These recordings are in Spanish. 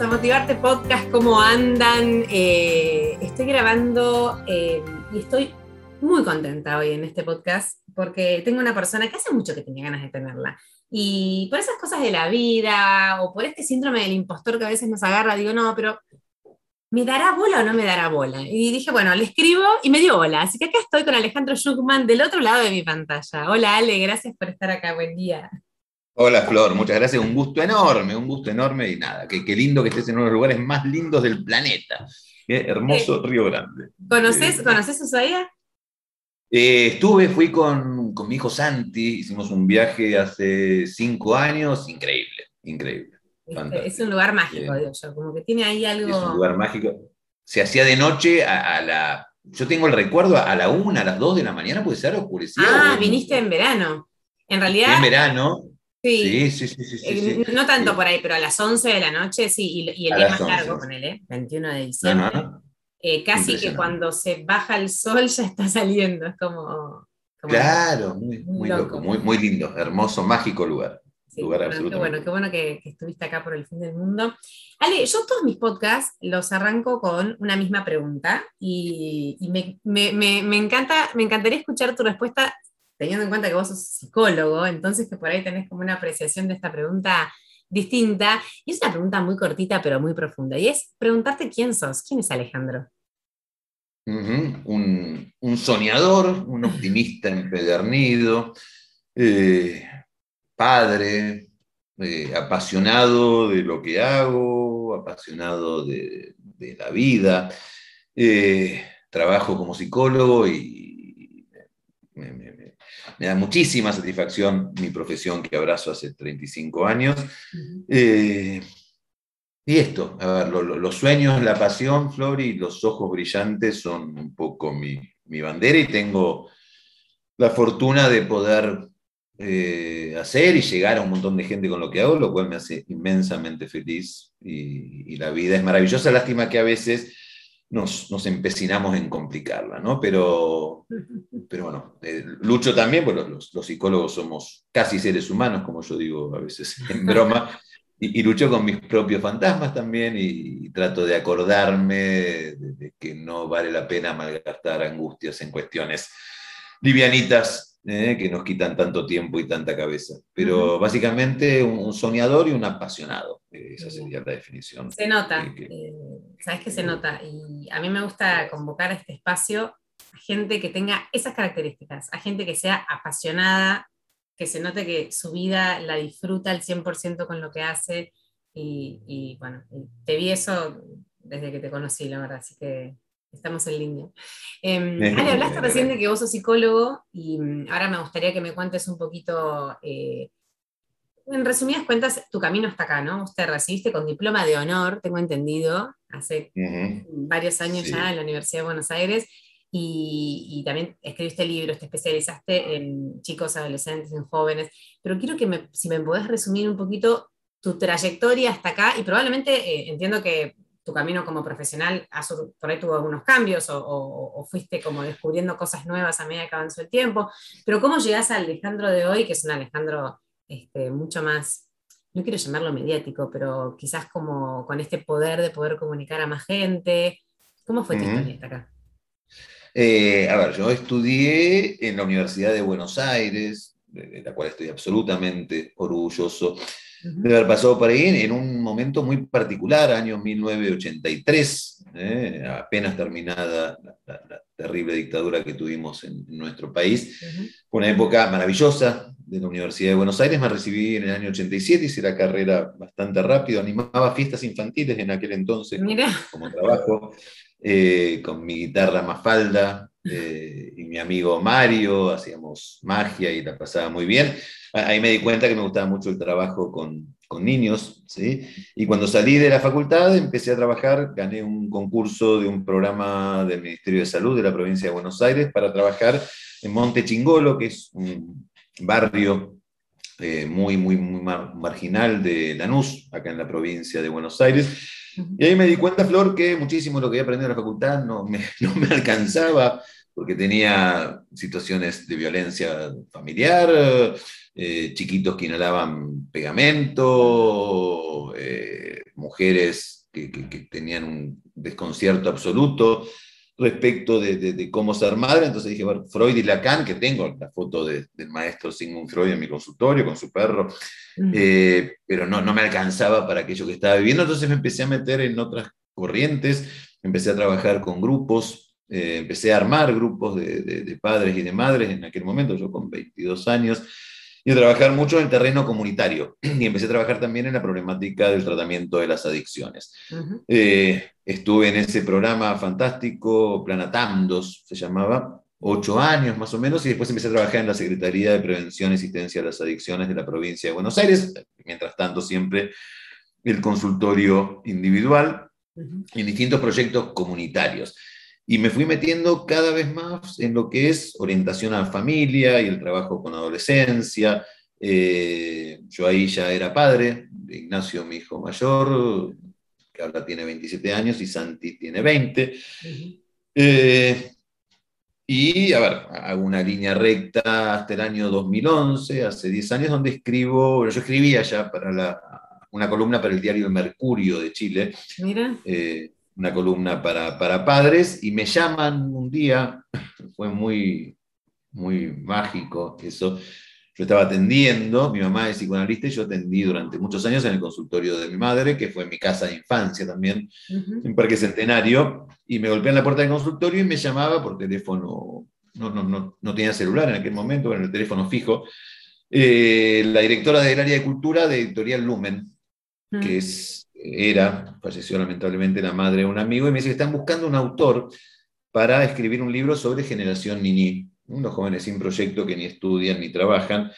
a Motivarte Podcast. ¿Cómo andan? Eh, estoy grabando eh, y estoy muy contenta hoy en este podcast porque tengo una persona que hace mucho que tenía ganas de tenerla. Y por esas cosas de la vida o por este síndrome del impostor que a veces nos agarra, digo, no, pero ¿me dará bola o no me dará bola? Y dije, bueno, le escribo y me dio bola. Así que acá estoy con Alejandro Schuckman del otro lado de mi pantalla. Hola Ale, gracias por estar acá. Buen día. Hola Flor, muchas gracias, un gusto enorme, un gusto enorme y nada, qué, lindo que estés en uno de los lugares más lindos del planeta, qué hermoso eh, Río Grande. ¿Conoces, eh, Ushuaia? Eh, estuve, fui con, mi hijo Santi, hicimos un viaje hace cinco años, increíble, increíble. Es un lugar mágico, digo yo, como que tiene ahí algo... Es un lugar mágico. Se hacía de noche a, la... Yo tengo el recuerdo a la una, a las dos de la mañana, puede ser oscurecido. Ah, viniste en verano. En realidad... En verano, Sí, sí, sí, sí, eh, No tanto por ahí, pero a las 11 de la noche, sí, y, el día más largo con él, ¿eh? 21 de diciembre. Casi que cuando se baja el sol ya está saliendo, es como... claro, muy, muy, loco, muy, muy lindo, hermoso, mágico lugar. lugar qué bueno, qué bueno que, estuviste acá por el fin del mundo. Ale, yo todos mis podcasts los arranco con una misma pregunta y, me, me, me, me, encanta, me encantaría escuchar tu respuesta teniendo en cuenta que vos sos psicólogo, entonces que por ahí tenés como una apreciación de esta pregunta distinta. Y es una pregunta muy cortita, pero muy profunda. Y es preguntarte quién sos. ¿Quién es Alejandro? un, soñador, un optimista empedernido, eh, padre, eh, apasionado de lo que hago, apasionado de, la vida. Eh, trabajo como psicólogo y me, me da muchísima satisfacción mi profesión que abrazo hace 35 años. Eh, y esto, a ver, los sueños, la pasión, Flor, y los ojos brillantes son un poco mi, bandera y tengo la fortuna de poder eh, hacer y llegar a un montón de gente con lo que hago, lo cual me hace inmensamente feliz y, y la vida es maravillosa. Lástima que a veces nos, empecinamos en complicarla, ¿no? Pero, pero bueno, eh, lucho también, bueno, los, psicólogos somos casi seres humanos, como yo digo a veces en broma, y, lucho con mis propios fantasmas también y, trato de acordarme de, que no vale la pena malgastar angustias en cuestiones livianitas ¿eh? que nos quitan tanto tiempo y tanta cabeza. Pero básicamente un, soñador y un apasionado, esa sería la definición. Se nota, eh, sabes que se nota. Y a mí me gusta convocar a este espacio a gente que tenga esas características, a gente que sea apasionada, que se note que su vida la disfruta al 100% con lo que hace. Y, y bueno, te vi eso desde que te conocí, la verdad, así que Estamos en línea. Eh, Ale, hablaste recién de que vos sos psicólogo y mm, ahora me gustaría que me cuentes un poquito, eh, en resumidas cuentas, tu camino hasta acá, ¿no? Usted recibiste con diploma de honor, tengo entendido, hace varios años ya en la Universidad de Buenos Aires. Y, también escribiste libros, te especializaste en chicos, adolescentes, en jóvenes, pero quiero que me, si me podés resumir un poquito tu trayectoria hasta acá y probablemente eh, entiendo que tu camino como profesional por ahí tuvo algunos cambios o, fuiste como descubriendo cosas nuevas a medida que avanzó el tiempo, pero ¿cómo llegas al Alejandro de hoy, que es un Alejandro este, mucho más, no quiero llamarlo mediático, pero quizás como con este poder de poder comunicar a más gente? ¿Cómo fue tu historia hasta acá? Eh, a ver, yo estudié en la Universidad de Buenos Aires, de la cual estoy absolutamente orgulloso de haber pasado por ahí en, un momento muy particular, año 1983, eh, apenas terminada la, terrible dictadura que tuvimos en, nuestro país. Fue una época maravillosa de la Universidad de Buenos Aires, me recibí en el año 87, hice la carrera bastante rápido, animaba fiestas infantiles en aquel entonces como, trabajo, eh, con mi guitarra Mafalda, eh, y mi amigo Mario, hacíamos magia y la pasaba muy bien. Ahí me di cuenta que me gustaba mucho el trabajo con, con niños, ¿sí? Y cuando salí de la facultad empecé a trabajar, gané un concurso de un programa del Ministerio de Salud de la provincia de Buenos Aires para trabajar en Monte Chingolo, que es un barrio eh, muy, muy, muy marginal de Lanús, acá en la provincia de Buenos Aires. Y ahí me di cuenta, Flor, que muchísimo lo que había aprendido en la facultad no me, no me alcanzaba porque tenía situaciones de violencia familiar, eh, chiquitos que inhalaban pegamento, eh, mujeres que, tenían un desconcierto absoluto respecto de, cómo ser madre. Entonces dije, bueno, Freud y Lacan, que tengo la foto del maestro Sigmund Freud en mi consultorio con su perro, eh, pero no, no me alcanzaba para aquello que estaba viviendo. Entonces me empecé a meter en otras corrientes, empecé a trabajar con grupos, eh, empecé a armar grupos de, padres y de madres en aquel momento, yo con 22 años, y a trabajar mucho en el terreno comunitario. Y empecé a trabajar también en la problemática del tratamiento de las adicciones. Eh, estuve en ese programa fantástico, Planatamdos se llamaba, ocho años más o menos, y después empecé a trabajar en la Secretaría de Prevención y Asistencia a las Adicciones de la provincia de Buenos Aires, mientras tanto siempre el consultorio individual en distintos proyectos comunitarios. Y me fui metiendo cada vez más en lo que es orientación a la familia y el trabajo con adolescencia. Eh, yo ahí ya era padre, Ignacio, mi hijo mayor, que ahora tiene 27 años, y Santi tiene 20. Eh, y, a ver, hago una línea recta hasta el año 2011, hace 10 años, donde escribo, yo escribía ya para la, una columna para el diario El Mercurio de Chile. Mira. Eh, una columna para, para, padres y me llaman un día, fue muy, muy mágico eso. Yo estaba atendiendo, mi mamá es psicoanalista y yo atendí durante muchos años en el consultorio de mi madre, que fue mi casa de infancia también, en Parque Centenario, y me golpeé en la puerta del consultorio y me llamaba por teléfono, no, no, no, no tenía celular en aquel momento, era el teléfono fijo, eh, la directora del área de cultura de Editorial Lumen, que es, era, falleció lamentablemente la madre de un amigo, y me dice que están buscando un autor para escribir un libro sobre generación Nini, unos jóvenes sin proyecto que ni estudian ni trabajan,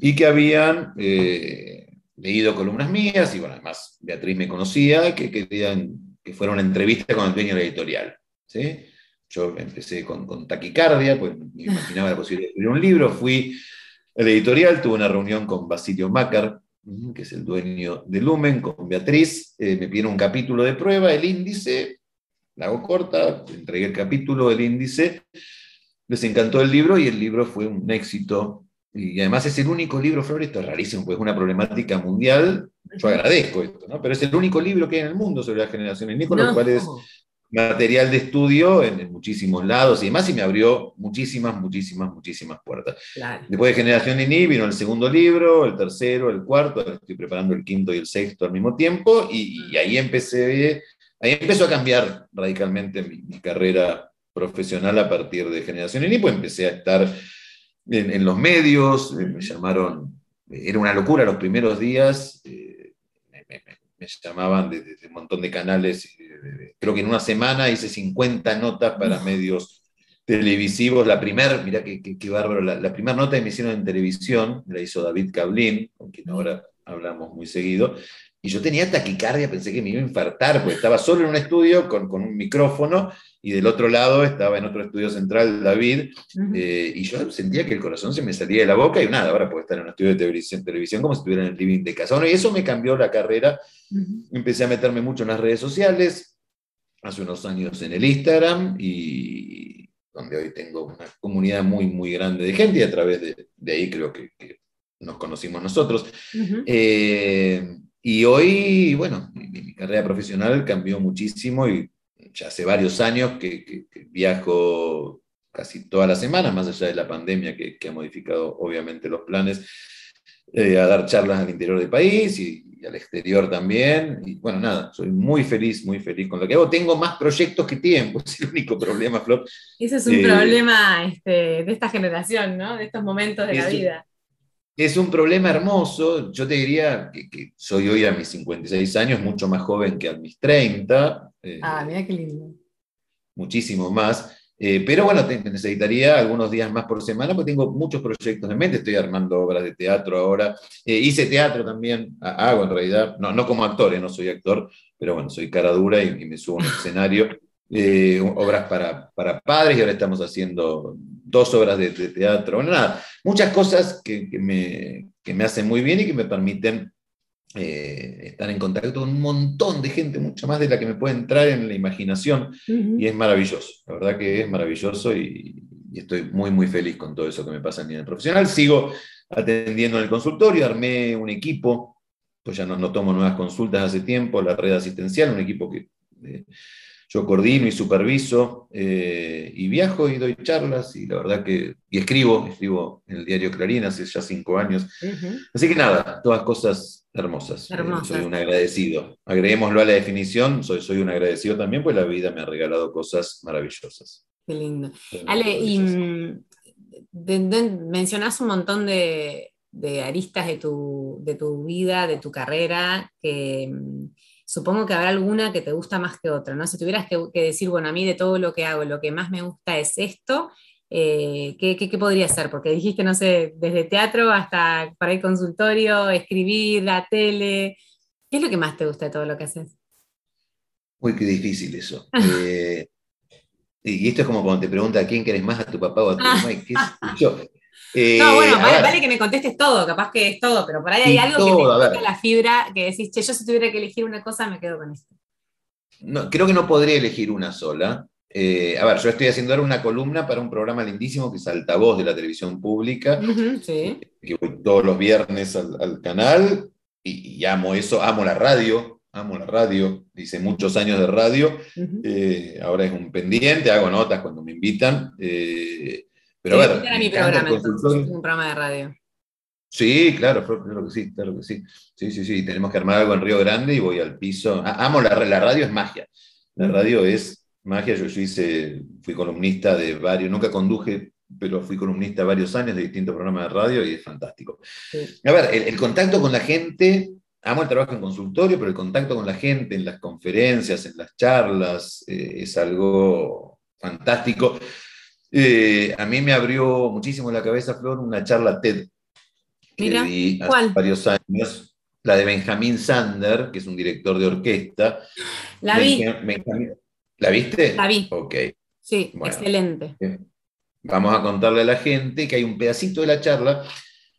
y que habían eh, leído columnas mías, y bueno, además Beatriz me conocía, que querían que fuera una entrevista con el dueño de la editorial. ¿sí? Yo empecé con, con taquicardia, pues me imaginaba la posibilidad de escribir un libro, fui a la editorial, tuve una reunión con Basilio Mácar, que es el dueño de Lumen, con Beatriz, eh, me pidieron un capítulo de prueba, el índice, la hago corta, entregué el capítulo, el índice, les encantó el libro y el libro fue un éxito. Y además es el único libro, Flor, esto es rarísimo, pues es una problemática mundial, yo agradezco esto, ¿no? pero es el único libro que hay en el mundo sobre la generación en con lo cual es material de estudio en, muchísimos lados y demás, y me abrió muchísimas, muchísimas, muchísimas puertas. Después de Generación Nini vino el segundo libro, el tercero, el cuarto, estoy preparando el quinto y el sexto al mismo tiempo, y, ahí empecé, ahí empezó a cambiar radicalmente mi, carrera profesional a partir de Generación Nini, pues empecé a estar en, los medios, me llamaron, era una locura los primeros días, eh, me llamaban de, un montón de canales. creo que en una semana hice 50 notas para medios televisivos. La primera, mira qué, qué, bárbaro, la, primera nota que me hicieron en televisión la hizo David Cablin, con quien ahora hablamos muy seguido. Y yo tenía taquicardia, pensé que me iba a infartar, porque estaba solo en un estudio con, con un micrófono y del otro lado estaba en otro estudio central David, eh, y yo sentía que el corazón se me salía de la boca y nada, ahora puedo estar en un estudio de televisión, televisión como si estuviera en el living de casa. Bueno, y eso me cambió la carrera, empecé a meterme mucho en las redes sociales, hace unos años en el Instagram, y donde hoy tengo una comunidad muy, muy grande de gente, y a través de, ahí creo que, nos conocimos nosotros. Eh, y hoy, bueno, mi, mi, carrera profesional cambió muchísimo y ya hace varios años que, viajo casi todas las semanas, más allá de la pandemia que, ha modificado obviamente los planes, eh, a dar charlas al interior del país y, al exterior también. Y bueno, nada, soy muy feliz, muy feliz con lo que hago. Tengo más proyectos que tiempo, es el único problema, Flor. Ese es un eh, problema este, de esta generación, ¿no? De estos momentos de la vida. Es un problema hermoso. Yo te diría que, que, soy hoy a mis 56 años mucho más joven que a mis 30. Eh, ah, mira qué lindo. Muchísimo más. Eh, pero bueno, necesitaría algunos días más por semana porque tengo muchos proyectos en mente. Estoy armando obras de teatro ahora. Eh, hice teatro también, hago en realidad, no, no como actor, no soy actor, pero bueno, soy cara dura y, me subo a un escenario. obras para, para, padres y ahora estamos haciendo dos obras de, teatro. Bueno, nada, muchas cosas que, que, me, que me hacen muy bien y que me permiten eh, estar en contacto con un montón de gente, mucho más de la que me puede entrar en la imaginación, y es maravilloso, la verdad que es maravilloso y, estoy muy, muy feliz con todo eso que me pasa a nivel profesional. Sigo atendiendo en el consultorio, armé un equipo, pues ya no, no tomo nuevas consultas hace tiempo, la red asistencial, un equipo que eh, yo coordino y superviso eh, y viajo y doy charlas y la verdad que, y escribo, escribo en el diario Clarín hace ya cinco años. Así que nada, todas cosas hermosas. Eh, soy un agradecido. Agreguémoslo a la definición, soy, soy un agradecido también, pues la vida me ha regalado cosas maravillosas. Qué lindo. Ale, y mm, mencionás un montón de, de aristas de tu, de tu, vida, de tu carrera, que mm, supongo que habrá alguna que te gusta más que otra, ¿no? Si tuvieras que, decir, bueno, a mí de todo lo que hago, lo que más me gusta es esto, eh, ¿qué, podría ser? Porque dijiste, no sé, desde teatro hasta para el consultorio, escribir, la tele. ¿Qué es lo que más te gusta de todo lo que haces? Uy, qué difícil eso. Eh, y esto es como cuando te pregunta a quién querés más, a tu papá o a tu mamá. ¿Qué yo? Eh, no, bueno, vale, que me contestes todo, capaz que es todo, pero por ahí hay algo que me toca la fibra, que decís, che, yo si tuviera que elegir una cosa me quedo con esto. No, creo que no podría elegir una sola. Eh, a ver, yo estoy haciendo ahora una columna para un programa lindísimo que es Altavoz de la televisión pública, sí. que voy todos los viernes al, canal y, amo eso, amo la radio, amo la radio, hice muchos años de radio, eh, ahora es un pendiente, hago notas cuando me invitan. Pero a ver, mi programa, un programa de radio. Sí, claro, claro que sí, claro que sí. Sí, sí, sí, tenemos que armar algo en Río Grande y voy al piso. Ah, amo la, la radio, es magia. La radio es magia. Yo, hice, fui columnista de varios, nunca conduje, pero fui columnista varios años de distintos programas de radio y es fantástico. A ver, el, contacto con la gente, amo el trabajo en consultorio, pero el contacto con la gente en las conferencias, en las charlas, eh, es algo fantástico. Eh, a mí me abrió muchísimo la cabeza, Flor, una charla TED Mira, hace varios años, la de Benjamín Sander, que es un director de orquesta. La vi. ¿La viste? La vi. Ok. Sí, excelente. Eh, vamos a contarle a la gente que hay un pedacito de la charla.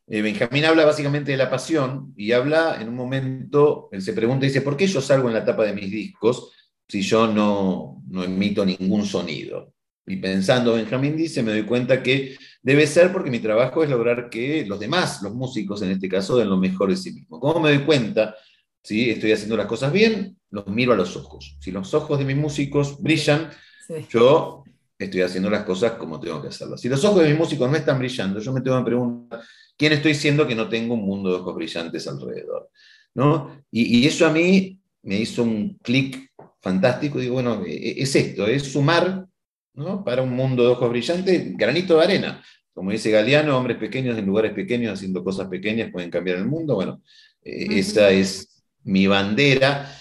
Eh, Benjamín habla básicamente de la pasión y habla en un momento, él se pregunta y dice, ¿por qué yo salgo en la tapa de mis discos si yo no, no emito ningún sonido? Y pensando, Benjamín dice, me doy cuenta que debe ser porque mi trabajo es lograr que los demás, los músicos en este caso, den lo mejor de sí mismos. ¿Cómo me doy cuenta? Si estoy haciendo las cosas bien, los miro a los ojos. Si los ojos de mis músicos brillan, yo estoy haciendo las cosas como tengo que hacerlas. Si los ojos de mis músicos no están brillando, yo me tengo que preguntar, ¿quién estoy siendo que no tengo un mundo de ojos brillantes alrededor? ¿No? Y, y eso a mí me hizo un clic fantástico. Digo, bueno, e, e, es esto, es sumar para un mundo de ojos brillantes, granito de arena. Como dice Galeano, hombres pequeños en lugares pequeños haciendo cosas pequeñas pueden cambiar el mundo. Bueno, eh, esa es mi bandera.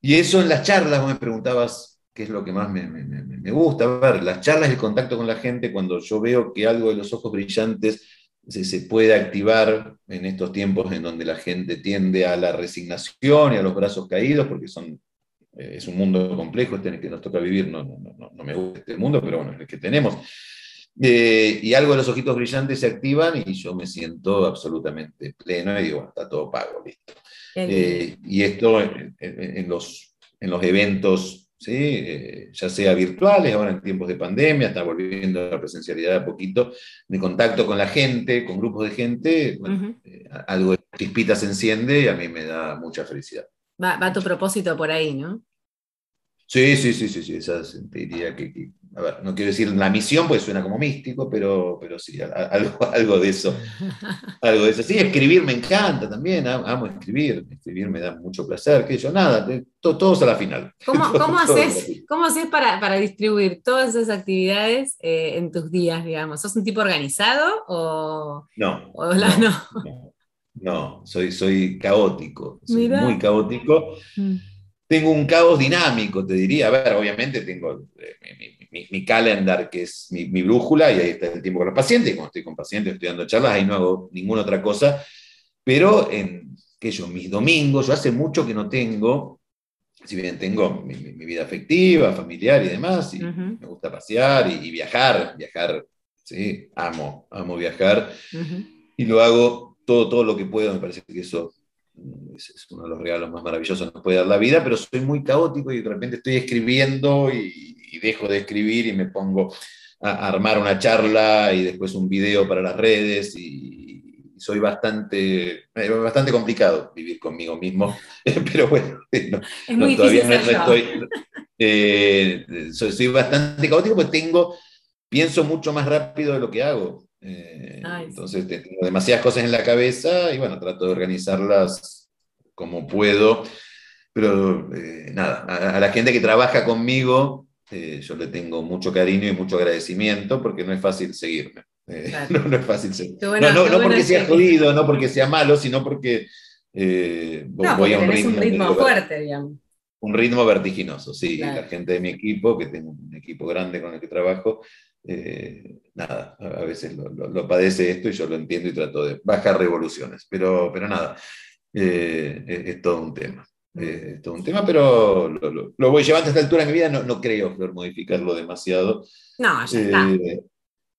Y eso en las charlas, vos me preguntabas qué es lo que más me, gusta. A ver, las charlas, el contacto con la gente, cuando yo veo que algo de los ojos brillantes se, se, puede activar en estos tiempos en donde la gente tiende a la resignación y a los brazos caídos, porque son eh, es un mundo complejo este en el que nos toca vivir, no, no, no, no me gusta este mundo, pero bueno, es el que tenemos. Eh, y algo de los ojitos brillantes se activan y yo me siento absolutamente pleno y digo, bueno, está todo pago, listo. Eh, y esto en, los, en los eventos, ¿sí? ya sea virtuales, ahora en tiempos de pandemia, está volviendo a la presencialidad a poquito, de contacto con la gente, con grupos de gente, algo de chispita se enciende y a mí me da mucha felicidad. Va, tu propósito por ahí, ¿no? Sí, sí, sí, sí, sí, esa diría que, a ver, no quiero decir la misión, porque suena como místico, pero, pero sí, algo, algo de eso. Algo de eso. Sí, escribir me encanta también, amo escribir, escribir me da mucho placer, que yo, nada, todos a la final. ¿Cómo, cómo haces, ¿cómo haces para, para, distribuir todas esas actividades eh, en tus días, digamos? ¿Sos un tipo organizado o, no, o la, no, no? No, soy, soy caótico, soy muy caótico. Mm. Tengo un caos dinámico, te diría. A ver, obviamente tengo eh, mi, calendar, que es mi, brújula, y ahí está el tiempo con los pacientes. Y cuando estoy con pacientes, estoy dando charlas, ahí no hago ninguna otra cosa. Pero en que yo, mis domingos, yo hace mucho que no tengo, si bien tengo mi, vida afectiva, familiar y demás, y me gusta pasear y, viajar, viajar, sí, amo, amo viajar. Y lo hago todo, todo lo que puedo, me parece que eso es, uno de los regalos más maravillosos que nos puede dar la vida, pero soy muy caótico y de repente estoy escribiendo y, dejo de escribir y me pongo a, armar una charla y después un video para las redes y, soy bastante, eh, bastante complicado vivir conmigo mismo, pero bueno, todavía no, estoy, eh, soy, bastante caótico porque tengo, pienso mucho más rápido de lo que hago. Eh, entonces tengo demasiadas cosas en la cabeza y bueno, trato de organizarlas como puedo. Pero nada, a, la gente que trabaja conmigo, yo le tengo mucho cariño y mucho agradecimiento porque no es fácil seguirme. Eh, no, es fácil no, porque sea jodido, no porque sea malo, sino porque eh, voy a un ritmo, fuerte, digamos. Un ritmo vertiginoso, sí. La gente de mi equipo, que tengo un equipo grande con el que trabajo, eh, nada, a veces lo, padece esto y yo lo entiendo y trato de bajar revoluciones. Pero, pero nada, es, todo un tema. es todo un tema, pero lo, voy llevando a esta altura de mi vida. No, no creo, Flor, modificarlo demasiado. No, ya está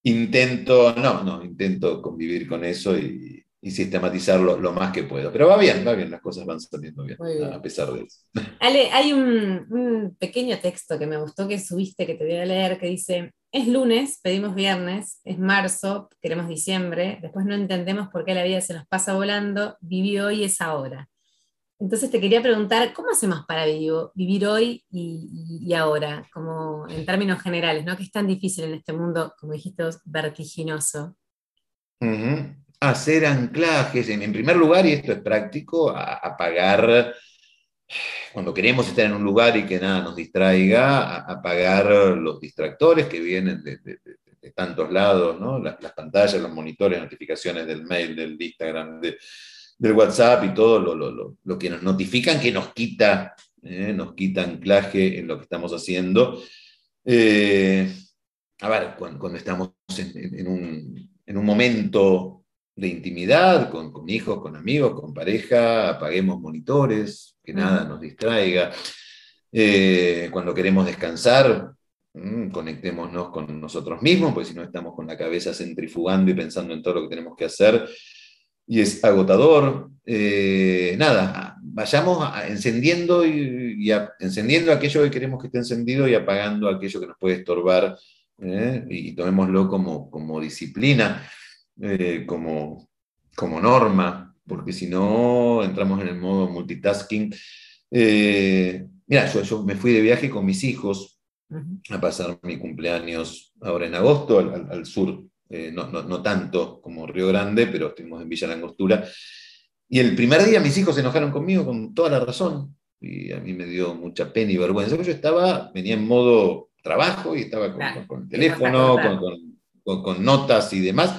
intento, no, no, intento convivir con eso y, sistematizarlo lo más que puedo. Pero va bien, va bien, las cosas van saliendo bien, a pesar de eso. Ale, hay un, pequeño texto que me gustó que subiste, que te voy a leer, que dice, es lunes, pedimos viernes, es marzo, queremos diciembre, después no entendemos por qué la vida se nos pasa volando, viví hoy es ahora. Entonces te quería preguntar, ¿cómo hacemos para vivir hoy y, ahora, como en términos generales, ¿no? que es tan difícil en este mundo, como dijiste vertiginoso? Hacer anclajes, en, primer lugar, y esto es práctico, apagar, cuando queremos estar en un lugar y que nada nos distraiga, apagar los distractores que vienen de, tantos lados, ¿no? las, las pantallas, los monitores, notificaciones del mail, del Instagram, de del WhatsApp y todo lo, que nos notifican que nos quita, eh, nos quita anclaje en lo que estamos haciendo. Eh, a ver, cuando, estamos en, un, momento de intimidad, con, hijos, con amigos, con pareja, apaguemos monitores, que nada nos distraiga. Eh, cuando queremos descansar, mm, conectémonos con nosotros mismos, porque si no estamos con la cabeza centrifugando y pensando en todo lo que tenemos que hacer, y es agotador. Eh, nada, vayamos encendiendo, y, encendiendo aquello que queremos que esté encendido y apagando aquello que nos puede estorbar, ¿eh? y tomémoslo como, como disciplina, eh, como, como norma, porque si no entramos en el modo multitasking. mira, yo, me fui de viaje con mis hijos a pasar mi cumpleaños ahora en agosto al sur eh, no, tanto como Río Grande, pero estuvimos en Villa Langostura. Y el primer día mis hijos se enojaron conmigo con toda la razón, y a mí me dio mucha pena y vergüenza. Yo estaba, venía en modo trabajo y estaba con, el teléfono, con, notas y demás.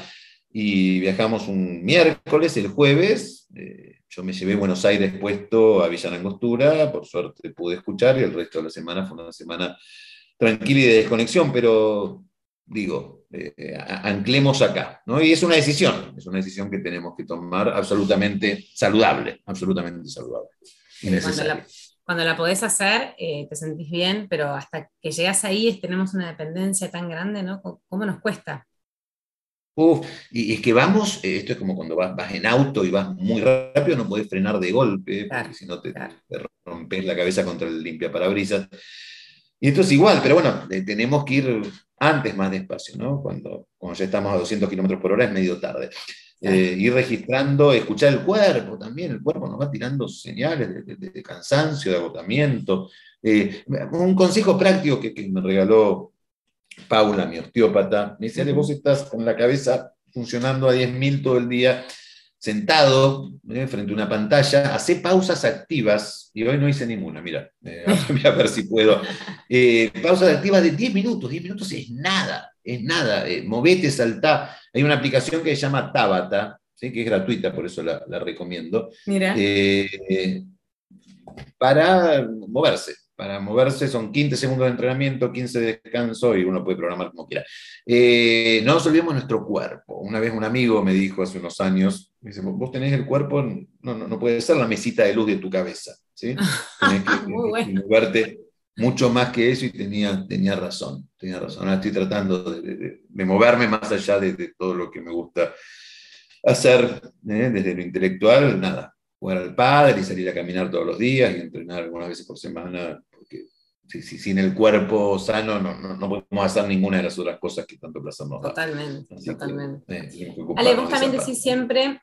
Y viajamos un miércoles, el jueves. Eh, yo me llevé Buenos Aires puesto a Villa Langostura, por suerte pude escuchar, y el resto de la semana fue una semana tranquila y de desconexión, pero digo, eh, anclemos acá. ¿no? Y es una decisión, es una decisión que tenemos que tomar absolutamente saludable, absolutamente saludable. Cuando la, cuando la, podés hacer, eh, te sentís bien, pero hasta que llegas ahí tenemos una dependencia tan grande, ¿no? ¿Cómo nos cuesta? Uf, y es que vamos, eh, esto es como cuando vas, vas, en auto y vas muy rápido, no podés frenar de golpe, porque si no te, te, rompes la cabeza contra el limpia parabrisas. Y esto es igual, pero bueno, tenemos que ir antes más despacio, ¿no? Cuando, cuando ya estamos a 200 kilómetros por hora es medio tarde. Eh, ir registrando, escuchar el cuerpo también, el cuerpo nos va tirando señales de, cansancio, de agotamiento. Eh, un consejo práctico que, que, me regaló Paula, mi osteópata, me decía, vos estás con la cabeza funcionando a 10.000 todo el día, sentado eh, frente a una pantalla, hace pausas activas, y hoy no hice ninguna, mira, eh, voy a ver si puedo. Eh, pausas activas de 10 minutos, 10 minutos es nada, es nada, movete, saltá. Hay una aplicación que se llama Tabata, ¿sí? que es gratuita, por eso la, la recomiendo, mira. para moverse para moverse son 15 segundos de entrenamiento, 15 de descanso y uno puede programar como quiera. Eh, no nos olvidemos nuestro cuerpo. Una vez un amigo me dijo hace unos años, me dice, vos tenés el cuerpo, no, no, puede ser la mesita de luz de tu cabeza. ¿sí? Tenés que, moverte mucho más que eso y tenía, tenía razón. Tenía razón. Ahora estoy tratando de, moverme más allá de, todo lo que me gusta hacer ¿eh? desde lo intelectual, nada, jugar al padre y salir a caminar todos los días y entrenar algunas veces por semana sin el cuerpo sano no, no, podemos hacer ninguna de las otras cosas que tanto placer nos da. Totalmente, totalmente. Eh, Ale, vos también decís siempre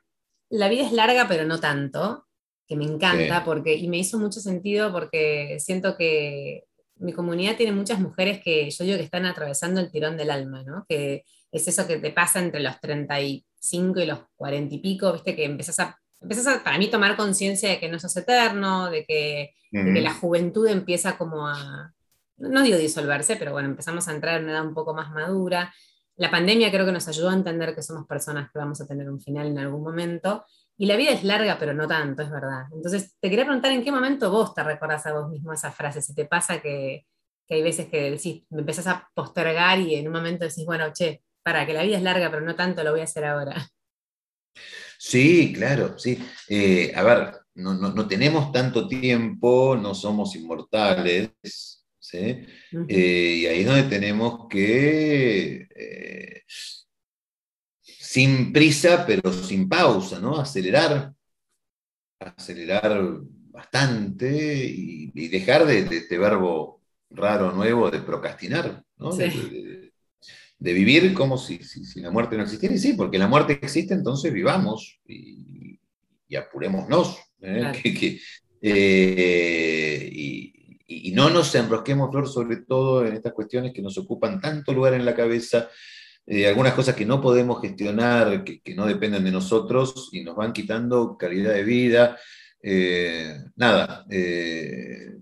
La vida es larga, pero no tanto, que me encanta, porque, y me hizo mucho sentido porque siento que mi comunidad tiene muchas mujeres que yo digo que están atravesando el tirón del alma, ¿no? Que es eso que te pasa entre los 35 y los 40 y pico, viste, que empezás a, empezás a para mí, tomar conciencia de que no sos eterno, de que, de que la juventud empieza como a, no digo disolverse, pero bueno, empezamos a entrar en una edad un poco más madura. La pandemia creo que nos ayudó a entender que somos personas que vamos a tener un final en algún momento. Y la vida es larga, pero no tanto, es verdad. Entonces, te quería preguntar en qué momento vos te recordás a vos mismo esa frase, si te pasa que, que hay veces que decís, me empezás a postergar y en un momento decís, bueno, che, para que la vida es larga, pero no tanto, lo voy a hacer ahora. Sí, claro, sí. Eh, a ver, no, no, no, tenemos tanto tiempo, no somos inmortales, ¿sí? Eh, y ahí es donde tenemos que, eh, sin prisa, pero sin pausa, ¿no? Acelerar, acelerar bastante y, dejar de, este verbo raro, nuevo, de procrastinar, ¿no? De, vivir como si, si, la muerte no existiera. Y sí, porque la muerte existe, entonces vivamos y, apurémonos. ¿eh? y, y, no nos enrosquemos, Flor, sobre todo en estas cuestiones que nos ocupan tanto lugar en la cabeza, eh, algunas cosas que no podemos gestionar, que, no dependen de nosotros y nos van quitando calidad de vida. Eh, nada, eh,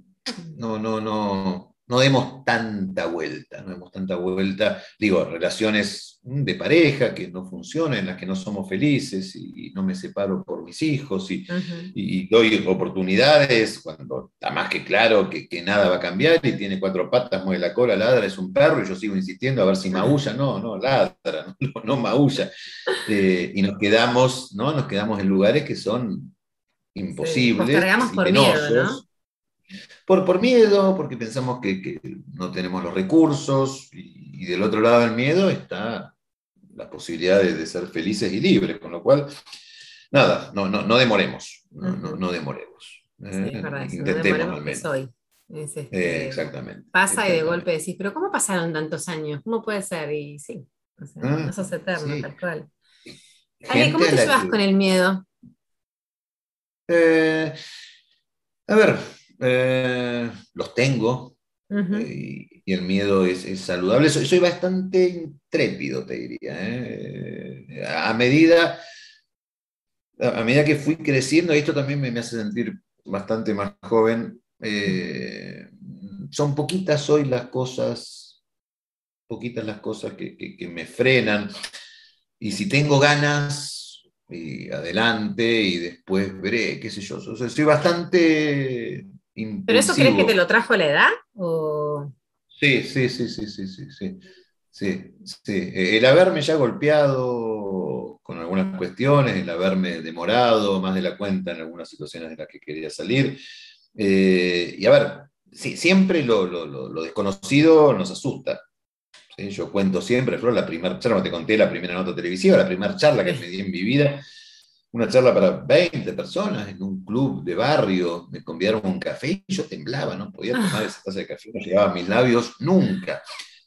no, no, no, no demos tanta vuelta, no demos tanta vuelta, digo, relaciones de pareja que no funcionan, en las que no somos felices y, no me separo por mis hijos y, doy oportunidades cuando está más que claro que, nada va a cambiar y tiene cuatro patas, mueve la cola, ladra, es un perro y yo sigo insistiendo a ver si maulla, no, no, ladra, no, no maulla. Eh, y nos quedamos, ¿no? Nos quedamos en lugares que son imposibles. Sí, por miedo, ¿no? Por, por miedo, porque pensamos que, no tenemos los recursos, y, del otro lado del miedo está la posibilidad de, ser felices y libres, con lo cual, nada, no, no, no demoremos, no, no, demoremos. ¿eh? Intentemos al menos. Hoy. Este, eh, exactamente. Pasa y de golpe decís, pero ¿cómo pasaron tantos años? ¿Cómo puede ser? Y sí, o sea, ah, no sos eterno, tal cual. ¿cómo te llevas con el miedo? Eh, a ver, eh, los tengo eh, y, el miedo es, saludable. Soy, bastante intrépido, te diría. ¿eh? A medida, a medida que fui creciendo, y esto también me, hace sentir bastante más joven, son poquitas hoy las cosas, poquitas las cosas que, que me frenan. Y si tengo ganas, y adelante y después veré, qué sé yo. soy bastante ¿Pero eso crees que te lo trajo la edad? Sí, sí, sí, sí, sí, sí, sí. Sí, sí. El haberme ya golpeado con algunas cuestiones, el haberme demorado más de la cuenta en algunas situaciones de las que quería salir. Eh, y a ver, siempre lo, desconocido nos asusta. Yo cuento siempre, Flor, la primera charla, te conté la primera nota televisiva, la primera charla que me di en mi vida, una charla para 20 personas en un club de barrio, me convidaron un café y yo temblaba, no podía tomar esa taza de café, no llegaba a mis labios nunca.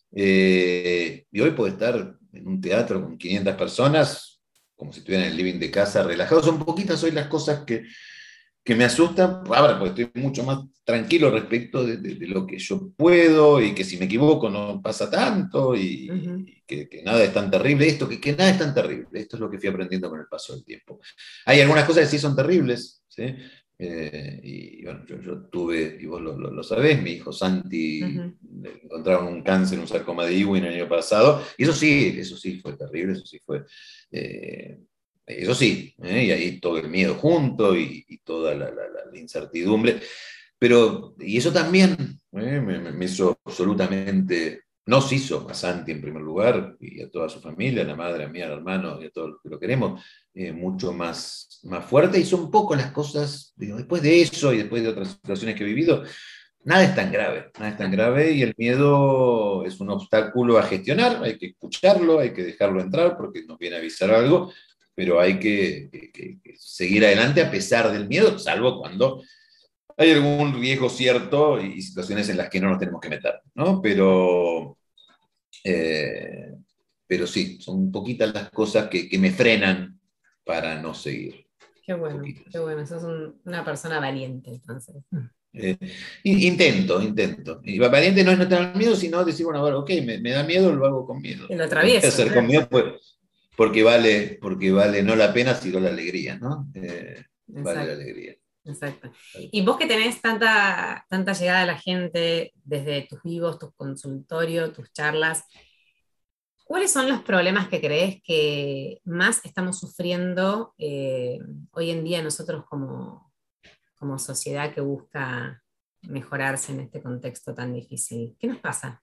Eh, y hoy puedo estar en un teatro con 500 personas, como si estuviera en el living de casa, relajados. Son poquitas hoy las cosas que, que me asustan, ahora porque estoy mucho más tranquilo respecto de, lo que yo puedo y que si me equivoco no pasa tanto y, que, nada es tan terrible, esto, que, que, nada es tan terrible, esto es lo que fui aprendiendo con el paso del tiempo. Hay algunas cosas que sí son terribles, ¿sí? Eh, y bueno, yo, tuve, y vos lo, lo, sabés, mi hijo Santi encontraron un cáncer, un sarcoma de Ewing el año pasado, y eso sí, eso sí fue terrible, eso sí fue... Eh, eso sí, ¿eh? y ahí todo el miedo junto y, toda la, incertidumbre. Pero, y eso también ¿eh? me, hizo absolutamente, nos hizo a Santi en primer lugar y a toda su familia, a la madre, a mí, al hermano y a todos los que lo queremos, eh, mucho más, más fuerte. Y son poco las cosas, después de eso y después de otras situaciones que he vivido, nada es tan grave, nada es tan grave y el miedo es un obstáculo a gestionar, hay que escucharlo, hay que dejarlo entrar porque nos viene a avisar algo pero hay que, seguir adelante a pesar del miedo, salvo cuando hay algún riesgo cierto y situaciones en las que no nos tenemos que meter, ¿no? Pero, eh, pero sí, son poquitas las cosas que, me frenan para no seguir. Qué bueno, qué bueno. Sos una persona valiente, entonces. Eh, intento, intento. Y valiente no es no tener miedo, sino decir, bueno, ok, me, da miedo, lo hago con miedo. Y lo atravieso. Hacer con miedo pues, porque, vale, porque vale no la pena, sino la alegría, ¿no? Eh, vale la alegría. Exacto. Y vos que tenés tanta, tanta llegada a la gente desde tus vivos, tus consultorios, tus charlas, ¿cuáles son los problemas que crees que más estamos sufriendo eh, hoy en día nosotros como, como sociedad que busca mejorarse en este contexto tan difícil? ¿Qué nos pasa?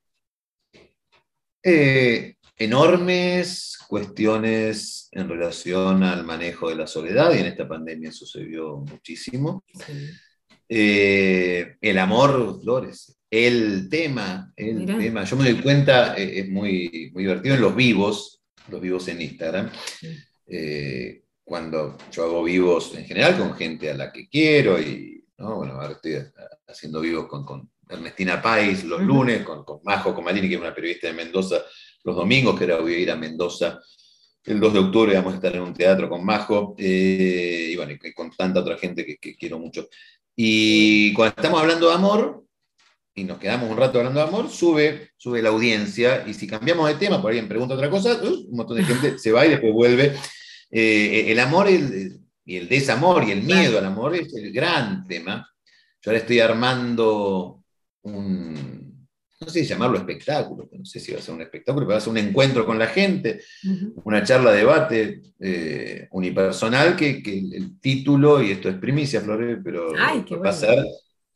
Eh, enormes cuestiones en relación al manejo de la soledad, y en esta pandemia sucedió muchísimo. Eh, el amor, Flores, el tema, el tema, yo me doy cuenta, eh, es muy, muy divertido en los vivos, los vivos en Instagram. Eh, cuando yo hago vivos en general con gente a la que quiero y, bueno, ahora estoy haciendo vivos con, con Ernestina Pais los lunes, con, con Majo Comalini, que es una periodista de Mendoza, los domingos, que era voy a ir a Mendoza el 2 de octubre, vamos a estar en un teatro con Majo, eh, y bueno, y con tanta otra gente que, quiero mucho. Y cuando estamos hablando de amor, y nos quedamos un rato hablando de amor, sube, sube la audiencia, y si cambiamos de tema, por alguien pregunta otra cosa, uh, un montón de gente se va y después vuelve. Eh, el amor y el desamor y el miedo al amor es el gran tema. Yo ahora estoy armando un, no sé si llamarlo espectáculo, no sé si va a ser un espectáculo, pero va a ser un encuentro con la gente, una charla, debate eh, unipersonal, que, el, título, y esto es primicia, Flores, pero va a ser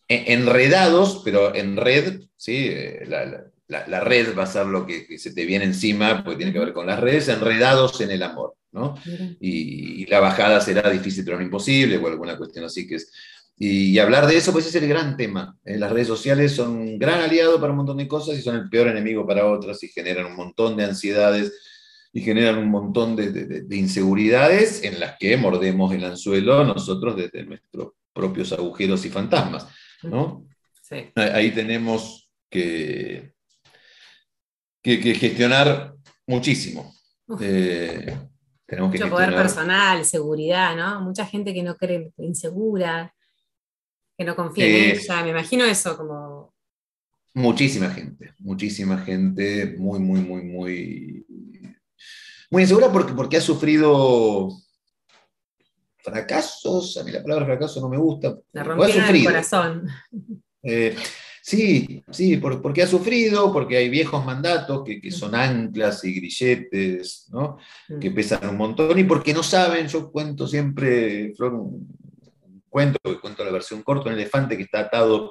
enredados, pero en red, ¿sí? Eh, la, red va a ser lo que, se te viene encima, porque tiene que ver con las redes, enredados en el amor, ¿no? Y, y, la bajada será difícil, pero no imposible, o alguna cuestión así que es y, hablar de eso, pues es el gran tema. Eh, las redes sociales son un gran aliado para un montón de cosas y son el peor enemigo para otras y generan un montón de ansiedades y generan un montón de, inseguridades en las que mordemos el anzuelo nosotros desde nuestros propios agujeros y fantasmas. ¿no? Ahí tenemos que, que, gestionar muchísimo. Eh, tenemos que Mucho poder personal, seguridad, ¿no? Mucha gente que no cree insegura, que no confía en ella. Me imagino eso como. Muchísima gente, muchísima gente muy, muy, muy, muy. Muy insegura porque, porque ha sufrido fracasos. A mí la palabra fracaso no me gusta. La rompieron el corazón. Eh, sí, sí, porque ha sufrido, porque hay viejos mandatos que, que son anclas y grilletes, ¿no? Mm. que pesan un montón, y porque no saben, yo cuento siempre, Flor, cuento, que cuento la versión corta, un elefante que está atado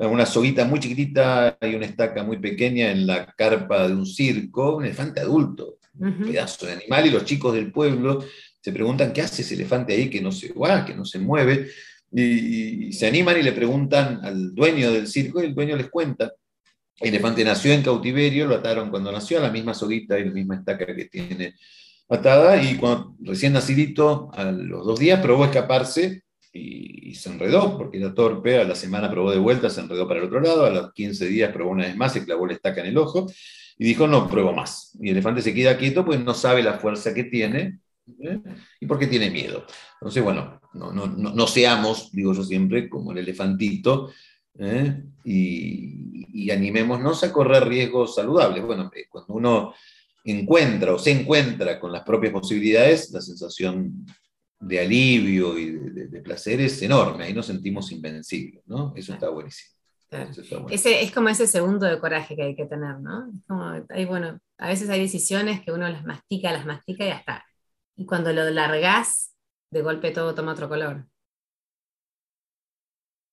a una soguita muy chiquitita y una estaca muy pequeña en la carpa de un circo, un elefante adulto, un pedazo de animal, y los chicos del pueblo se preguntan qué hace ese elefante ahí que no se va, que no se mueve, y, se animan y le preguntan al dueño del circo, y el dueño les cuenta. El elefante nació en cautiverio, lo ataron cuando nació a la misma soguita y la misma estaca que tiene atada, y cuando recién nacidito, a los dos días, probó escaparse y, se enredó porque era torpe, a la semana probó de vuelta, se enredó para el otro lado, a los 15 días probó una vez más, se clavó la estaca en el ojo y dijo, no, pruebo más. Y el elefante se queda quieto pues no sabe la fuerza que tiene ¿eh? y porque tiene miedo. Entonces, bueno, no, no, no, seamos, digo yo siempre, como el elefantito, ¿eh? y, y, animémonos a correr riesgos saludables. Bueno, eh, cuando uno encuentra o se encuentra con las propias posibilidades, la sensación de alivio y de, placer es enorme, ahí nos sentimos invencibles, ¿no? Eso está buenísimo. Ese, es como ese segundo de coraje que hay que tener, ¿no? hay, bueno, a veces hay decisiones que uno las mastica, las mastica y ya está. Y cuando lo largás, de golpe todo toma otro color.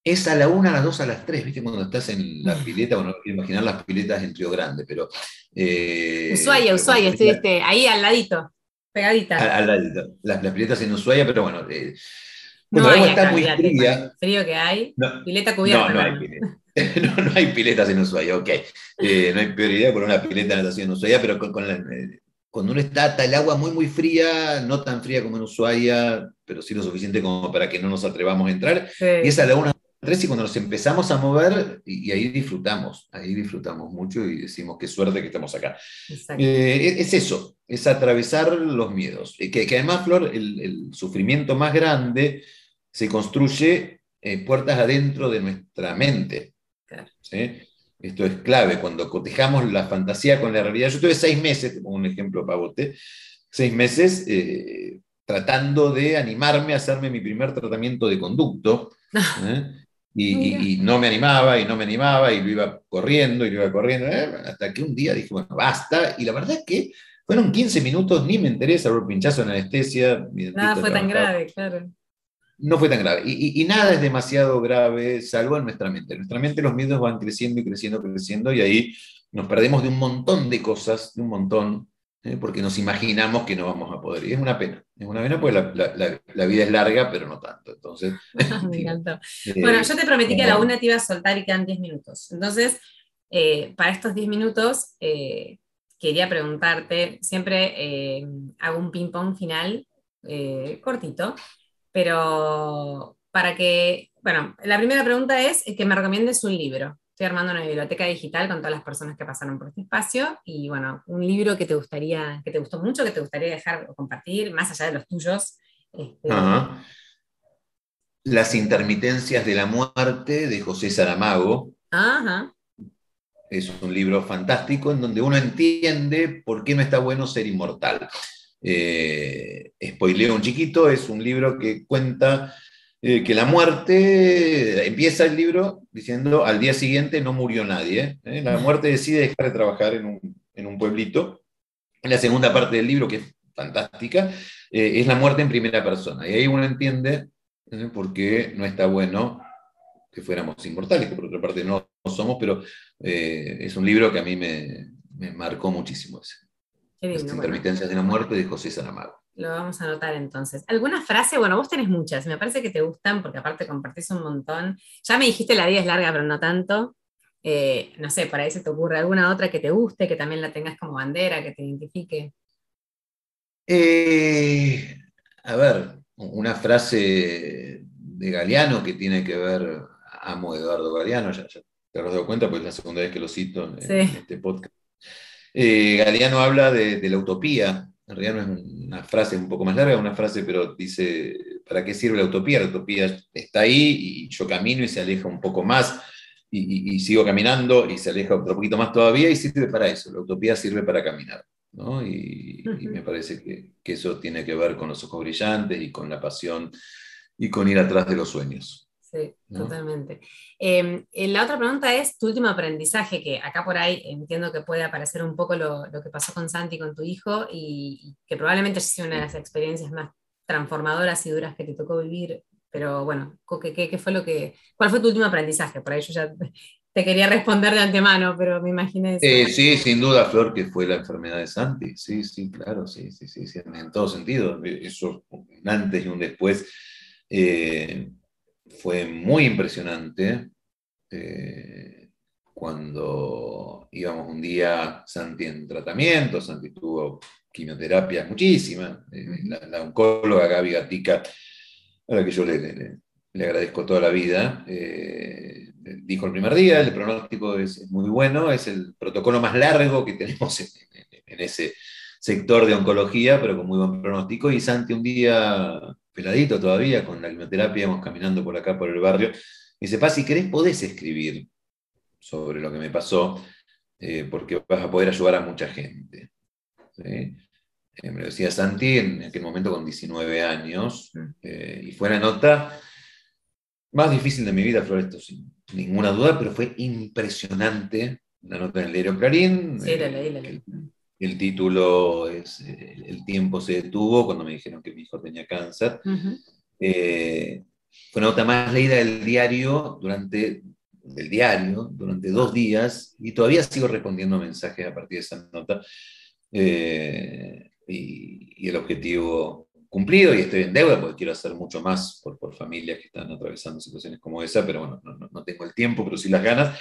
Es a la una, a las dos, a las tres, ¿viste? Cuando estás en la pileta, bueno, no quiero imaginar las piletas en Río Grande, pero... Eh, Ushuaia, Ushuaia, estoy ahí al ladito. Pegadita. Al, ladito. Las, piletas en Ushuaia, pero bueno. Eh, no hay está muy fría. Frío que hay. pileta cubierta. No, no, hay pileta. no, hay piletas en Ushuaia, ok. Eh, no hay prioridad por una pileta de natación en Ushuaia, pero con, eh, cuando uno está el agua muy, muy fría, no tan fría como en Ushuaia, pero sí lo suficiente como para que no nos atrevamos a entrar. Y esa laguna tres y cuando nos empezamos a mover, y, ahí disfrutamos, ahí disfrutamos mucho y decimos qué suerte que estamos acá. Eh, es eso, es atravesar los miedos. Que, que además, Flor, el, sufrimiento más grande se construye eh, puertas adentro de nuestra mente. Esto es clave, cuando cotejamos la fantasía con la realidad. Yo tuve seis meses, un ejemplo para usted, seis meses eh, tratando de animarme a hacerme mi primer tratamiento de conducto. ¿eh? Y, no me animaba y no me animaba y lo iba corriendo y lo iba corriendo, ¿eh? hasta que un día dije, bueno, basta. Y la verdad es que fueron 15 minutos, ni me interesa el pinchazo en anestesia. Nada fue tan grave, claro. No fue tan grave. Y, y, nada es demasiado grave, salvo en nuestra mente. En nuestra mente los miedos van creciendo y creciendo, creciendo, y ahí nos perdemos de un montón de cosas, de un montón, ¿eh? porque nos imaginamos que no vamos a poder. Y es una pena, es una pena porque la, vida es larga, pero no tanto. Entonces, Me encantó. Eh, bueno, yo te prometí que a la una te iba a soltar y quedan 10 minutos. Entonces, eh, para estos 10 minutos, quería preguntarte, siempre hago un ping-pong final cortito, pero para que, bueno, la primera pregunta es que me recomiendes un libro. Estoy armando una biblioteca digital con todas las personas que pasaron por este espacio y bueno, un libro que te gustaría, que te gustó mucho, que te gustaría dejar o compartir, más allá de los tuyos. Este, las intermitencias de la muerte de José Saramago. Es un libro fantástico en donde uno entiende por qué no está bueno ser inmortal. Eh, spoileo un chiquito, es un libro que cuenta eh, que la muerte, empieza el libro diciendo al día siguiente no murió nadie. ¿eh? La muerte decide dejar de trabajar en un, pueblito. En la segunda parte del libro, que es fantástica, eh, es la muerte en primera persona. Y ahí uno entiende por qué no está bueno que fuéramos inmortales, que por otra parte no somos, pero es un libro que a mí me, marcó muchísimo. Ese. Las intermitencias de la muerte de José Saramago. Lo vamos a anotar entonces. ¿Alguna frase? Bueno, vos tenés muchas, me parece que te gustan porque aparte compartís un montón. Ya me dijiste la vida es larga, pero no tanto. Eh, no sé, por ahí se te ocurre alguna otra que te guste, que también la tengas como bandera, que te identifique. Eh, a ver, una frase de Galeano que tiene que ver, amo Eduardo Galeano, ya, te has dado cuenta, pues es la segunda vez que lo cito en, este podcast. Eh, Galeano habla de la utopía, en realidad no es una frase un poco más larga, una frase, pero dice, ¿para qué sirve la utopía? La utopía está ahí y yo camino y se aleja un poco más y, sigo caminando y se aleja otro poquito más todavía y sirve para eso, la utopía sirve para caminar. ¿no? Y, me parece que, que, eso tiene que ver con los ojos brillantes y con la pasión y con ir atrás de los sueños. Sí, totalmente. Em, eh, la otra pregunta es tu último aprendizaje, que acá por ahí entiendo que puede aparecer un poco lo, que pasó con Santi, con tu hijo, y, que probablemente ha sido una de las experiencias más transformadoras y duras que te tocó vivir, pero bueno, ¿qué, qué fue lo que, ¿cuál fue tu último aprendizaje? Por ahí yo ya te quería responder de antemano, pero me imaginé... Eh, sí, sin duda, Flor, que fue la enfermedad de Santi, sí, sí, claro, sí, sí, sí, en todo sentido, eso un antes y un después. Eh, fue muy impresionante eh, cuando íbamos un día, Santi en tratamiento, Santi tuvo quimioterapia muchísima, eh, la, oncóloga Gaby Gatica, a la que yo le, agradezco toda la vida, eh, dijo el primer día, el pronóstico es, muy bueno, es el protocolo más largo que tenemos en ese sector de oncología, pero con muy buen pronóstico, y Santi un día peladito todavía, con la quimioterapia, íbamos caminando por acá, por el barrio. Me dice, Pa, si querés, podés escribir sobre lo que me pasó, eh, porque vas a poder ayudar a mucha gente. Eh, me lo decía Santi en aquel momento con 19 años, eh, y fue la nota más difícil de mi vida, Flor, esto sin ninguna duda, pero fue impresionante la nota en el diario Clarín. Sí, la leí, la el título es El tiempo se detuvo cuando me dijeron que mi hijo tenía cáncer. Eh, fue una nota más leída del diario durante del diario durante dos días y todavía sigo respondiendo mensajes a partir de esa nota eh, y, el objetivo cumplido y estoy en deuda porque quiero hacer mucho más por, por familias que están atravesando situaciones como esa, pero bueno, no, no, tengo el tiempo, pero sí las ganas.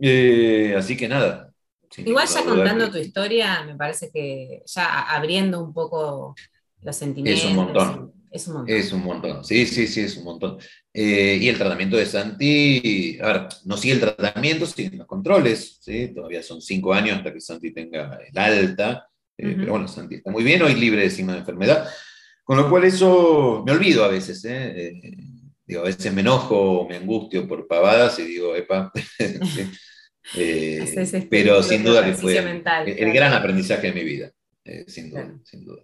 Eh, así que nada, Igual ya contando tu historia, me parece que ya abriendo un poco los sentimientos. Es un montón. Es un montón. Es un montón. Sí, sí, sí, es un montón. Eh, y el tratamiento de Santi, a ver, no sigue el tratamiento, siguen los controles, ¿sí? Todavía son cinco años hasta que Santi tenga el alta. Eh, pero bueno, Santi está muy bien, hoy libre de signo de enfermedad. Con lo cual eso me olvido a veces, ¿eh? digo, a veces me enojo o me angustio por pavadas y digo, epa. pero sin duda que fue el, gran aprendizaje de mi vida, sin duda, sin duda.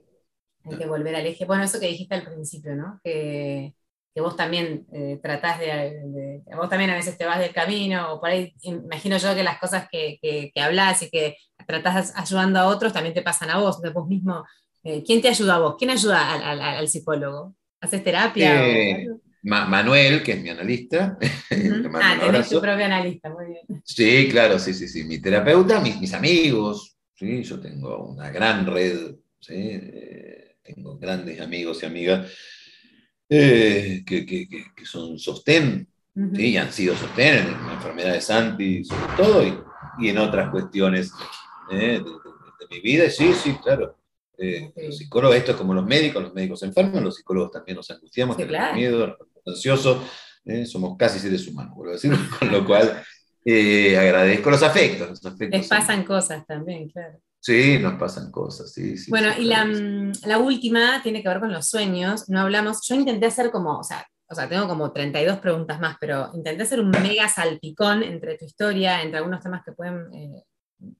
Hay que volver al eje. Bueno, eso que dijiste al principio, ¿no? Que, que vos también eh, tratás de, Vos también a veces te vas del camino, o por ahí imagino yo que las cosas que, que, hablas y que tratás ayudando a otros también te pasan a vos, de vos mismo. Eh, ¿Quién te ayuda a vos? ¿Quién ayuda al, psicólogo? ¿Haces terapia? Eh, Manuel, que es mi analista. ah, tenés tu propio analista, muy bien. Sí, claro, sí, sí, sí. Mi terapeuta, mis, mis amigos. Sí, yo tengo una gran red. ¿sí? tengo grandes amigos y amigas eh, que, que, que, son sostén, y han sido sostén en la enfermedad de Santi, sobre todo, y, y en otras cuestiones eh, de, mi vida. Sí, sí, claro. Eh, los psicólogos, esto es como los médicos, los médicos se enferman, los psicólogos también nos angustiamos, tenemos miedo, ansiosos, somos casi seres humanos, vuelvo a decir, con lo cual agradezco los afectos. Los afectos Les pasan cosas también, claro. Sí, nos pasan cosas, sí. sí bueno, y la, mm, la, última tiene que ver con los sueños. No hablamos, yo intenté hacer como, o sea, o sea, tengo como 32 preguntas más, pero intenté hacer un mega salpicón entre tu historia, entre algunos temas que pueden eh,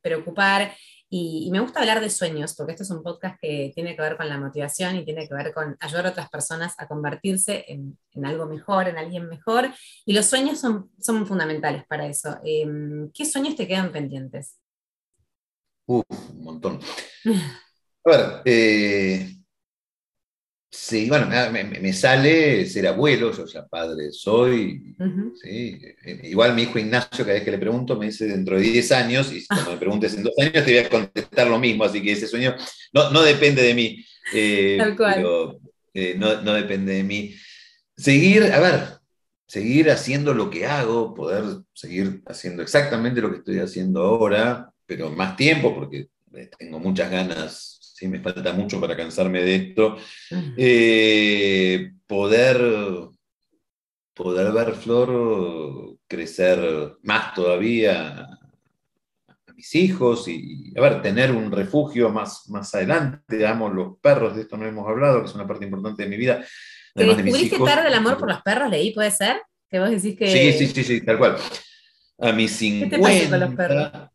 preocupar. Y, me gusta hablar de sueños, porque este es un podcast que tiene que ver con la motivación y tiene que ver con ayudar a otras personas a convertirse en, en algo mejor, en alguien mejor. Y los sueños son, son fundamentales para eso. Em, ¿Qué sueños te quedan pendientes? Uf, un montón. A ver, eh, sí, bueno, me, sale ser abuelo, yo ya padre soy. Eh, igual mi hijo Ignacio, cada vez que le pregunto, me dice dentro de 10 años, y cuando me preguntes en dos años, te voy a contestar lo mismo, así que ese sueño no, no depende de mí. Eh, Tal cual. Pero, no, no depende de mí. Seguir, a ver, seguir haciendo lo que hago, poder seguir haciendo exactamente lo que estoy haciendo ahora, pero más tiempo, porque eh, tengo muchas ganas, sí, me falta mucho para cansarme de esto, eh, poder, poder ver Flor crecer más todavía a mis hijos y, a ver, tener un refugio más, más adelante. Amo los perros, de esto no hemos hablado, que es una parte importante de mi vida. ¿Te descubriste tarde el amor por los perros? Leí, ¿puede ser? Que vos decís que... Sí, sí, sí, sí, tal cual. A mis 50... ¿Qué te con los perros?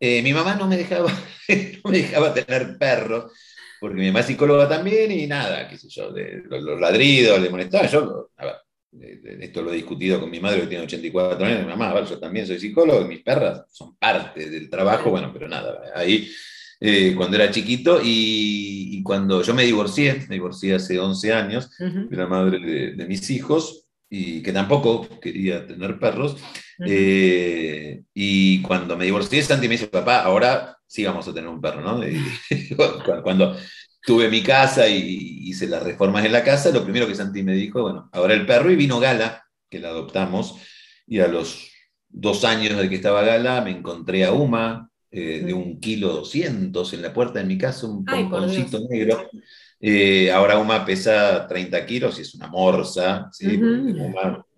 Eh, mi mamá no me, dejaba, no me dejaba tener perros, porque mi mamá es psicóloga también y nada, qué sé yo, de, los, ladridos le molestaba. Yo, a ver, esto lo he discutido con mi madre que tiene 84 años, mi mamá, a ver, yo también soy psicólogo y mis perras son parte del trabajo, bueno, pero nada, ahí eh, cuando era chiquito y, cuando yo me divorcié, me divorcié hace 11 años de la madre de, mis hijos y que tampoco quería tener perros. Eh, y cuando me divorcié, Santi me dice, papá, ahora sí vamos a tener un perro, ¿no? cuando tuve mi casa y hice las reformas en la casa, lo primero que Santi me dijo, bueno, ahora el perro y vino Gala, que la adoptamos, y a los dos años de que estaba Gala me encontré a Uma, eh, de un kilo doscientos en la puerta de mi casa, un pomponcito negro. Eh, ahora Uma pesa 30 kilos y es una morsa, ¿sí?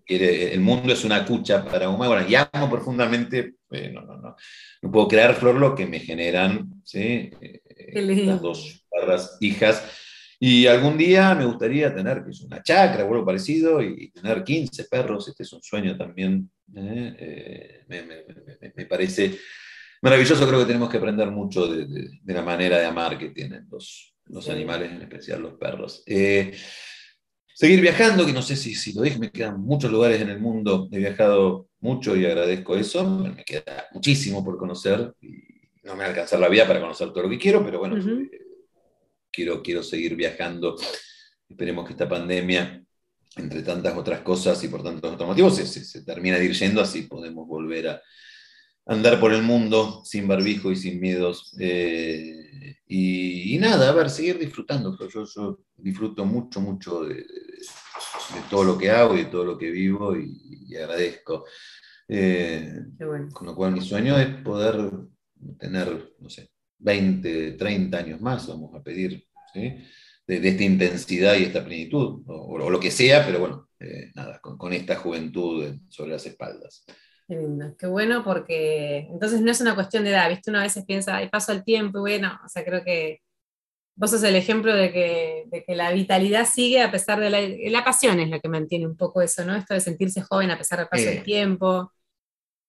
El mundo es una cucha para Uma. Bueno, y amo profundamente, eh, no, no, no, no puedo crear, Flor, lo que me generan ¿sí? Eh, las dos barras hijas. Y algún día me gustaría tener, que es una chacra o algo parecido, y tener 15 perros, este es un sueño también, me, me, parece maravilloso, creo que tenemos que aprender mucho de, de la manera de amar que tienen los, los animales, en especial los perros. Seguir viajando, que no sé si, si lo dije, me quedan muchos lugares en el mundo, he viajado mucho y agradezco eso, me queda muchísimo por conocer y no me va a alcanzar la vida para conocer todo lo que quiero, pero bueno, eh, quiero, quiero seguir viajando. Esperemos que esta pandemia, entre tantas otras cosas y por tantos otros motivos, se, se, se termine de ir yendo, así podemos volver a andar por el mundo sin barbijo y sin miedos. Eh, y, nada, a ver, seguir disfrutando. Yo, yo disfruto mucho, mucho de, todo lo que hago y de todo lo que vivo y, agradezco. Eh, con lo cual mi sueño es poder tener, no sé, 20, 30 años más, vamos a pedir, de, esta intensidad y esta plenitud, o, lo que sea, pero bueno, eh, nada, con, esta juventud sobre las espaldas. Qué lindo, qué bueno porque entonces no es una cuestión de edad, ¿viste? Uno a veces piensa, ay, paso el tiempo, bueno, o sea, creo que vos sos el ejemplo de que, de que la vitalidad sigue a pesar de la, la pasión es la que mantiene un poco eso, ¿no? Esto de sentirse joven a pesar del paso del tiempo.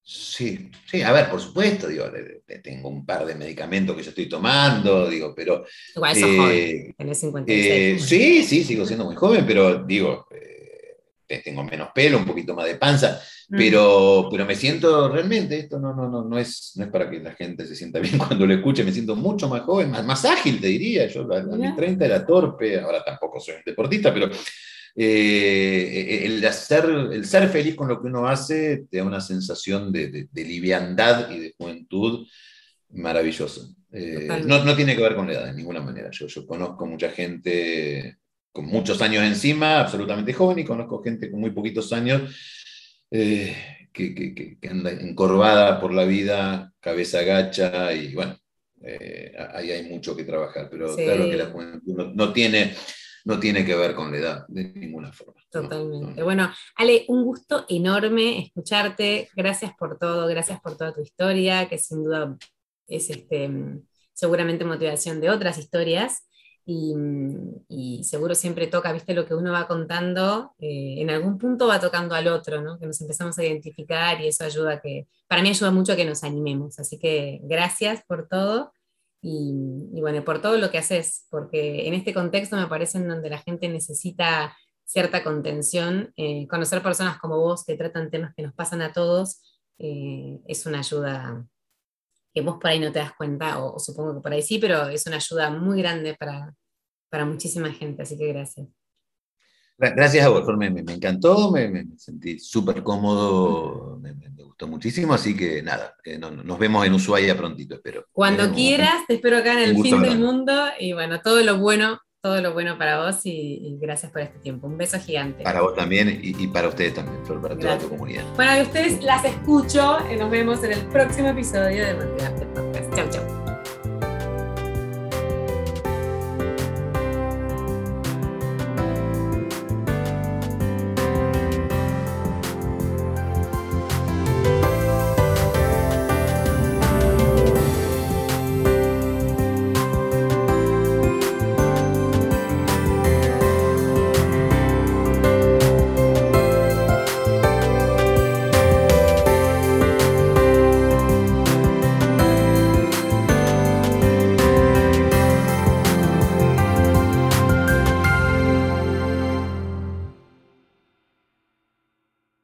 Sí, sí, a ver, por supuesto, digo, tengo un par de medicamentos que yo estoy tomando, digo, pero... Igual sos joven, eh, tenés 56. Eh, sí, sí, sigo siendo muy joven, pero digo, eh, tengo menos pelo, un poquito más de panza, mm. pero, pero me siento realmente, esto no, no, no, no, es, no es para que la gente se sienta bien cuando lo escuche, me siento mucho más joven, más, más ágil, te diría, yo a, a mis 30 era torpe, ahora tampoco soy un deportista, pero eh, el, hacer, el ser feliz con lo que uno hace te da una sensación de, liviandad y de juventud maravillosa. Eh, no, tiene que ver con la edad de ninguna manera. Yo, yo conozco mucha gente con muchos años encima, absolutamente joven, y conozco gente con muy poquitos años eh, que, anda encorvada por la vida, cabeza gacha, y bueno, ahí hay mucho que trabajar, pero claro que la juventud no tiene no tiene que ver con la edad de ninguna forma. Totalmente. Bueno, Ale, un gusto enorme escucharte. Gracias por todo, gracias por toda tu historia, que sin duda es este, seguramente motivación de otras historias. Y, seguro siempre toca, viste, lo que uno va contando, eh, en algún punto va tocando al otro, ¿no? Que nos empezamos a identificar y eso ayuda que, para mí ayuda mucho a que nos animemos. Así que gracias por todo y, bueno, por todo lo que haces, porque en este contexto me parece en donde la gente necesita cierta contención, eh, conocer personas como vos que tratan temas que nos pasan a todos eh, es una ayuda que vos por ahí no te das cuenta, o, supongo que por ahí sí, pero es una ayuda muy grande para, para muchísima gente, así que gracias. Gracias a vos, me, me, encantó, me, sentí súper cómodo, me, gustó muchísimo, así que nada, eh, nos vemos en Ushuaia prontito, espero. Cuando quieras, te espero acá en el fin del mundo y bueno, todo lo bueno, todo lo bueno para vos y, gracias por este tiempo. Un beso gigante. Para vos también y, para ustedes también, para toda tu comunidad. Bueno, y ustedes las escucho y nos vemos en el próximo episodio de Motivarte Podcast. Chau, chau.